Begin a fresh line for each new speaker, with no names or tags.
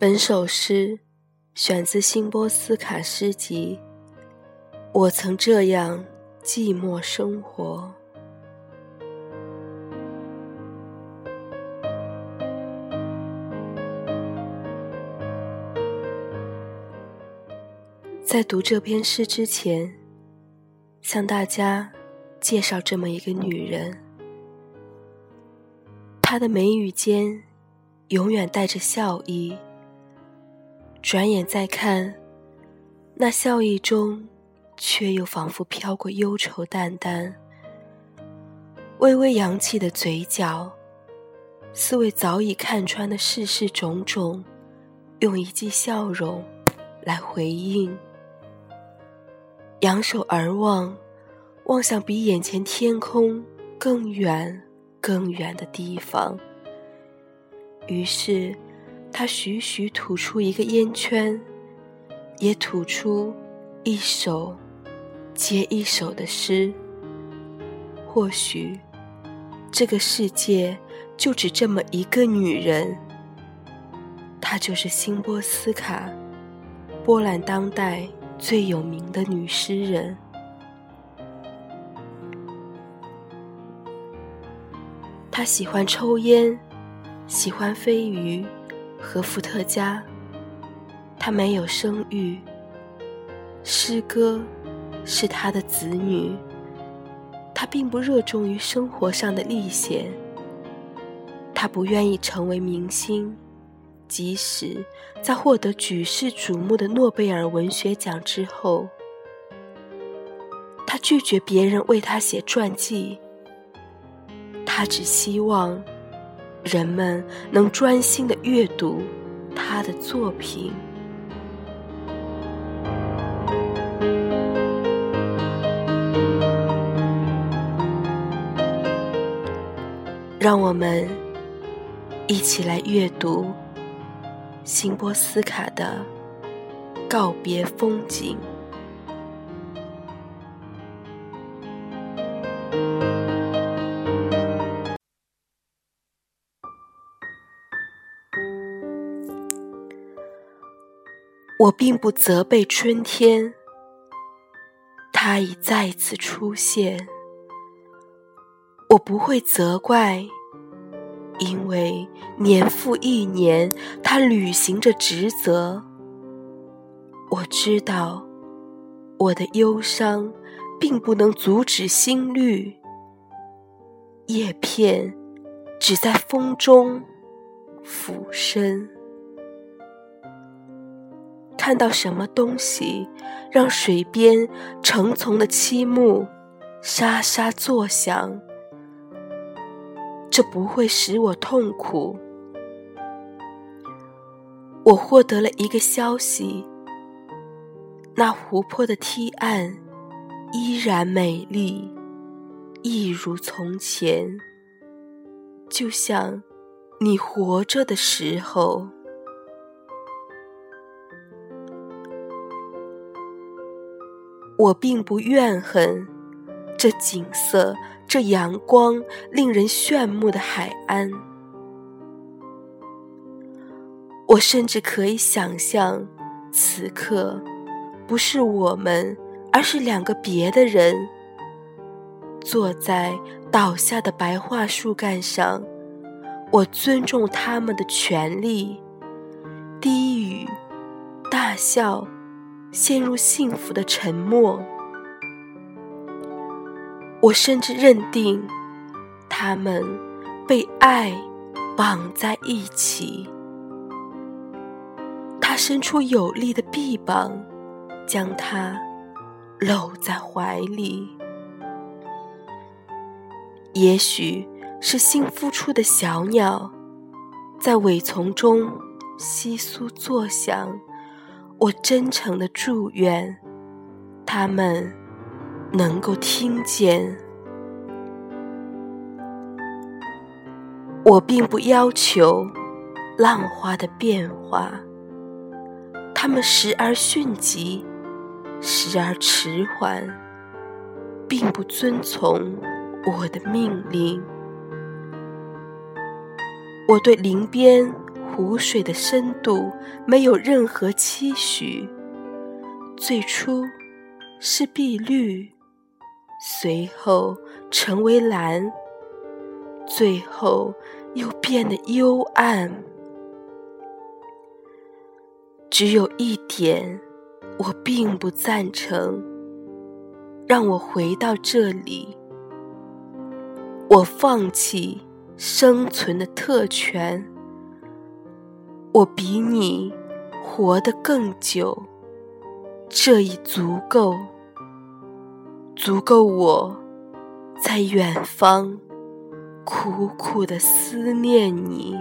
本首诗选自辛波斯卡诗集《我曾这样寂寞生活》。在读这篇诗之前，向大家介绍这么一个女人，她的眉宇间永远带着笑意。转眼再看，那笑意中，却又仿佛飘过忧愁淡淡。微微扬起的嘴角，似为早已看穿的世事种种，用一记笑容来回应。仰首而望，望向比眼前天空更远、更远的地方。于是。他徐徐吐出一个烟圈，也吐出一首接一首的诗。或许，这个世界就只这么一个女人，她就是辛波斯卡，波兰当代最有名的女诗人。她喜欢抽烟，喜欢飞鱼。和伏特加，他没有生育。诗歌是他的子女，他并不热衷于生活上的历险。他不愿意成为明星，即使在获得举世瞩目的诺贝尔文学奖之后，他拒绝别人为他写传记。他只希望。人们能专心的阅读他的作品，让我们一起来阅读辛波斯卡的告别风景。我并不责备春天，它已再次出现。我不会责怪，因为年复一年，它履行着职责。我知道，我的忧伤并不能阻止心率。叶片只在风中俯身。看到什么东西，让水边成丛的漆木沙沙作响？这不会使我痛苦。我获得了一个消息：那湖泊的堤岸依然美丽，一如从前，就像你活着的时候。我并不怨恨这景色，这阳光令人炫目的海岸。我甚至可以想象，此刻不是我们，而是两个别的人，坐在倒下的白桦树干上。我尊重他们的权利，低语，大笑。陷入幸福的沉默，我甚至认定他们被爱绑在一起。他伸出有力的臂膀，将他搂在怀里。也许是新孵出的小鸟，在苇丛中窸窣作响。我真诚的祝愿，他们能够听见。我并不要求浪花的变化，他们时而迅疾，时而迟缓，并不遵从我的命令。我对林边湖水的深度没有任何期许。最初是碧绿，随后成为蓝，最后又变得幽暗。只有一点，我并不赞成。让我回到这里，我放弃生存的特权。我比你活得更久，这已足够，足够我在远方苦苦的思念你。